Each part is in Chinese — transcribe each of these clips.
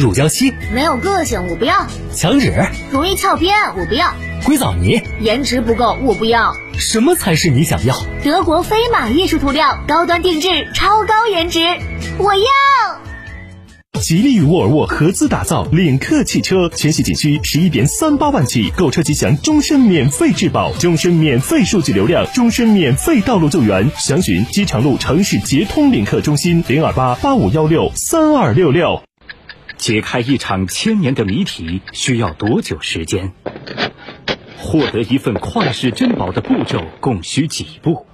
乳胶漆没有个性，我不要；墙纸容易翘边，我不要；硅藻泥颜值不够，我不要。什么才是你想要？德国飞马艺术涂料，高端定制，超高颜值，我要。吉利与沃尔沃合资打造领克汽车，全系仅需十一点三八万起，购车即享终身免费质保、终身免费数据流量、终身免费道路救援。详询机场路城市捷通领克中心零二八八五幺六三二六六。解开一场千年的谜题需要多久时间？获得一份旷世珍宝的步骤共需几步？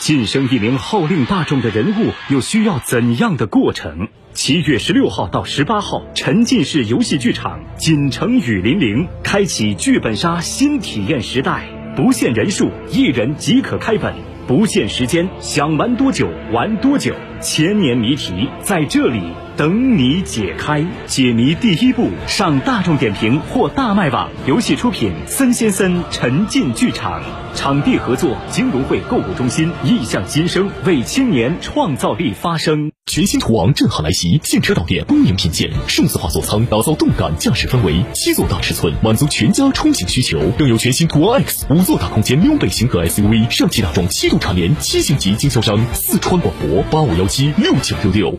晋升一名号令大众的人物又需要怎样的过程？七月十六号到十八号，沉浸式游戏剧场锦城雨霖铃开启剧本杀新体验时代，不限人数，一人即可开本，不限时间，想玩多久玩多久，千年谜题在这里。等你解开解谜第一步，上大众点评或大麦网。游戏出品：森先森沉浸剧场，场地合作：金融汇购物中心。意向新生，为青年创造力发声。全新途昂震撼来袭，现车到店，恭迎品鉴，数字化座舱，打造动感驾驶氛围，七座大尺寸，满足全家出行需求。更有全新途昂 X 五座大空间溜背型和 SUV，上汽大众七度蝉联七星级经销商。四川广博八五幺七六九六六。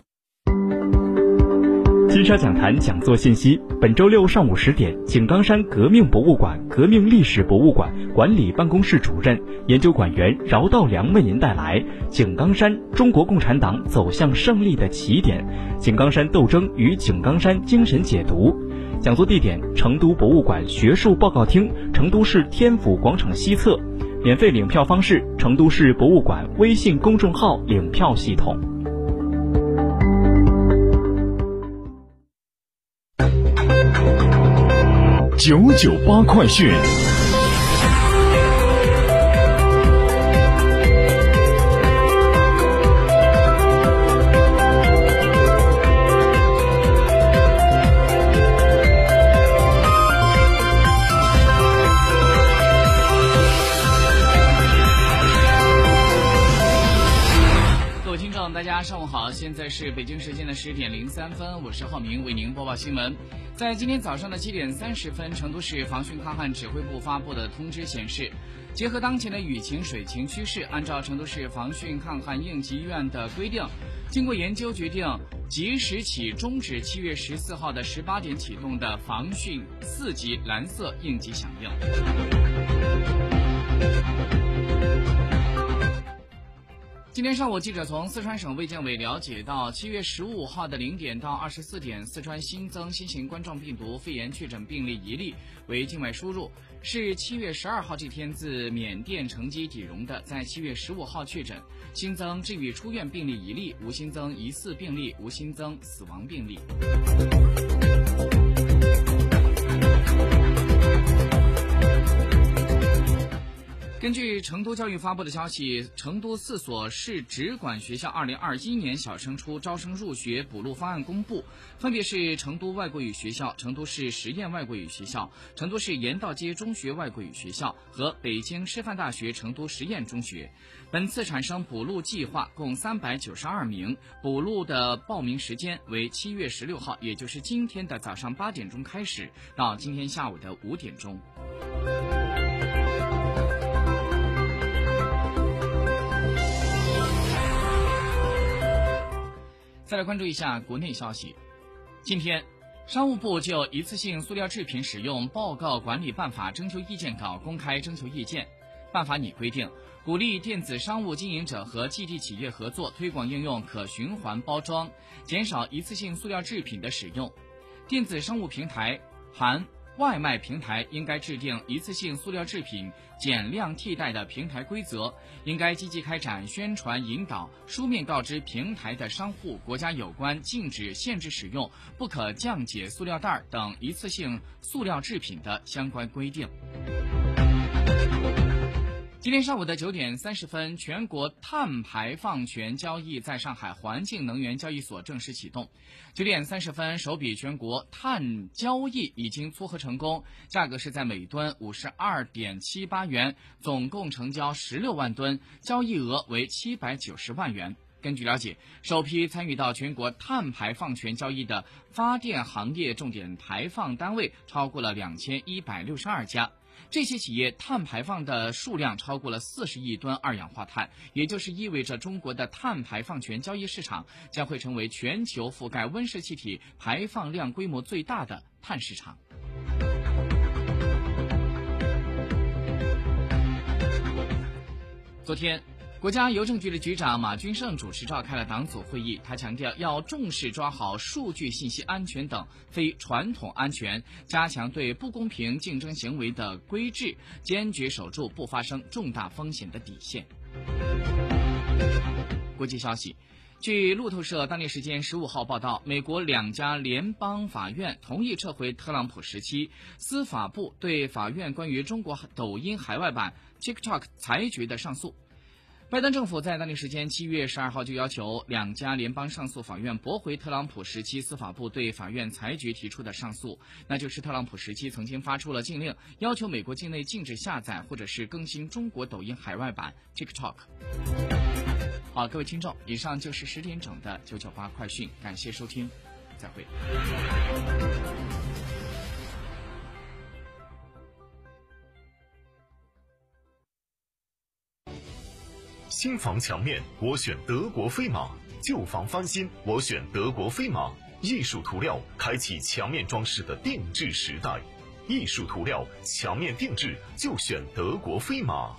金沙讲坛讲座信息：本周六上午十点，井冈山革命博物馆革命历史博物馆管理办公室主任、研究馆员饶道良为您带来《井冈山：中国共产党走向胜利的起点》，井冈山斗争与井冈山精神解读。讲座地点：成都博物馆学术报告厅，成都市天府广场西侧。免费领票方式：成都市博物馆微信公众号领票系统。九九八快讯。上午好，现在是北京时间的十点零三分，我是浩明，为您播报新闻。在今天早上的七点三十分，成都市防汛抗旱指挥部发布的通知显示，结合当前的雨情水情趋势，按照成都市防汛抗旱应急医院的规定，经过研究决定，即时起终止七月十四号的十八点启动的防汛四级蓝色应急响应。今天上午，记者从四川省卫健委了解到，七月十五号的零点到二十四点，四川新增新型冠状病毒肺炎确诊病例一例，为境外输入，是七月十二号这天自缅甸乘机抵蓉的，在七月十五号确诊，新增治愈出院病例一例，无新增疑似病例，无新增死亡病例。根据成都教育发布的消息，成都四所市直管学校二零二一年小升初招生入学补录方案公布，分别是成都外国语学校、成都市实验外国语学校、成都市盐道街中学外国语学校和北京师范大学成都实验中学。本次产生补录计划共三百九十二名，补录的报名时间为七月十六号，也就是今天的早上八点钟开始，到今天下午的五点钟。再来关注一下国内消息。今天，商务部就一次性塑料制品使用报告管理办法征求意见稿公开征求意见。办法拟规定，鼓励电子商务经营者和基地企业合作推广应用可循环包装，减少一次性塑料制品的使用。电子商务平台含外卖平台应该制定一次性塑料制品减量替代的平台规则，应该积极开展宣传引导，书面告知平台的商户国家有关禁止、限制使用、不可降解塑料袋等一次性塑料制品的相关规定。今天上午的九点三十分，全国碳排放权交易在上海环境能源交易所正式启动。九点三十分，首笔全国碳交易已经撮合成功，价格是在每吨五十二点七八元，总共成交十六万吨，交易额为七百九十万元。根据了解，首批参与到全国碳排放权交易的发电行业重点排放单位超过了两千一百六十二家。这些企业碳排放的数量超过了四十亿吨二氧化碳，也就是意味着中国的碳排放权交易市场将会成为全球覆盖温室气体排放量规模最大的碳市场。昨天。国家邮政局的局长马军胜主持召开了党组会议，他强调要重视抓好数据信息安全等非传统安全，加强对不公平竞争行为的规制，坚决守住不发生重大风险的底线。国际消息，据路透社当地时间十五号报道，美国两家联邦法院同意撤回特朗普时期司法部对法院关于中国抖音海外版 TikTok 裁决的上诉。拜登政府在当地时间七月十二号就要求两家联邦上诉法院驳回特朗普时期司法部对法院裁决提出的上诉，那就是特朗普时期曾经发出了禁令，要求美国境内禁止下载或者是更新中国抖音海外版 TikTok。好，各位听众，以上就是十点整的九九八快讯，感谢收听，再会。新房墙面，我选德国飞马；旧房翻新，我选德国飞马。艺术涂料开启墙面装饰的定制时代，艺术涂料墙面定制就选德国飞马。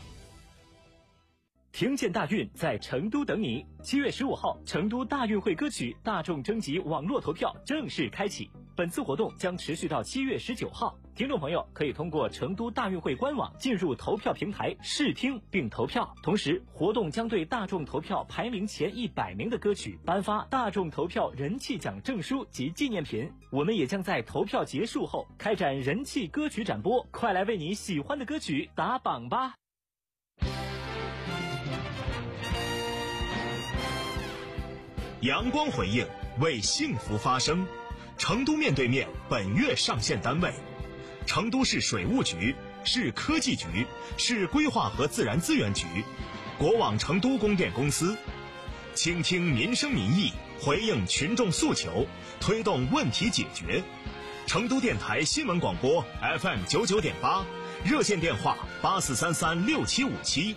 听见大运在成都等你，七月十五号，成都大运会歌曲大众征集网络投票正式开启。本次活动将持续到七月十九号，听众朋友可以通过成都大运会官网进入投票平台试听并投票。同时，活动将对大众投票排名前一百名的歌曲颁发大众投票人气奖证书及纪念品。我们也将在投票结束后开展人气歌曲展播，快来为你喜欢的歌曲打榜吧！阳光回应，为幸福发声。成都面对面本月上线单位：成都市水务局、市科技局、市规划和自然资源局、国网成都供电公司。倾听民生民意，回应群众诉求，推动问题解决。成都电台新闻广播 FM 九九点八，热线电话八四三三六七五七。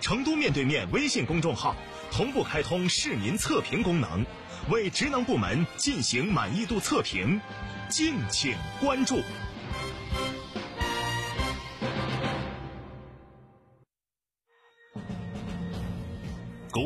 成都面对面微信公众号同步开通市民测评功能。为职能部门进行满意度测评，敬请关注。